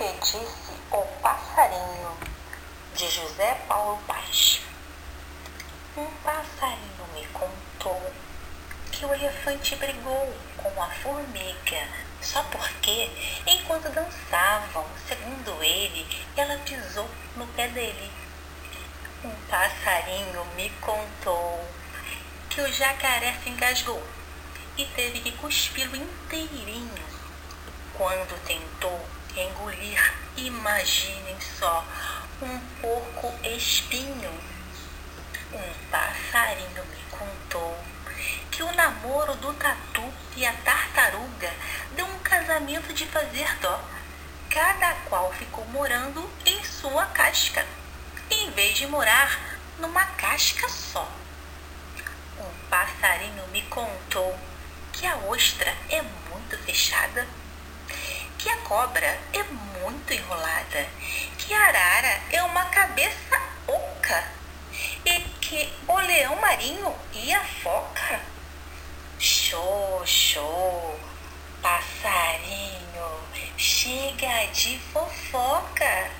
que disse o passarinho de José Paulo Paz. Um passarinho me contou que o elefante brigou com a formiga só porque, enquanto dançavam, segundo ele, ela pisou no pé dele. Um passarinho me contou que o jacaré se engasgou e teve que cuspi-lo inteirinho quando tentou engolir, imaginem só, um porco espinho. Um passarinho me contou que o namoro do tatu e a tartaruga deu um casamento de fazer dó. Cada qual ficou morando em sua casca, em vez de morar numa casca só. Um passarinho me contou que a ostra é muito fechada, que a cobra é muito enrolada, que a arara é uma cabeça oca e que o leão marinho e a foca. Show, show, passarinho, chega de fofoca.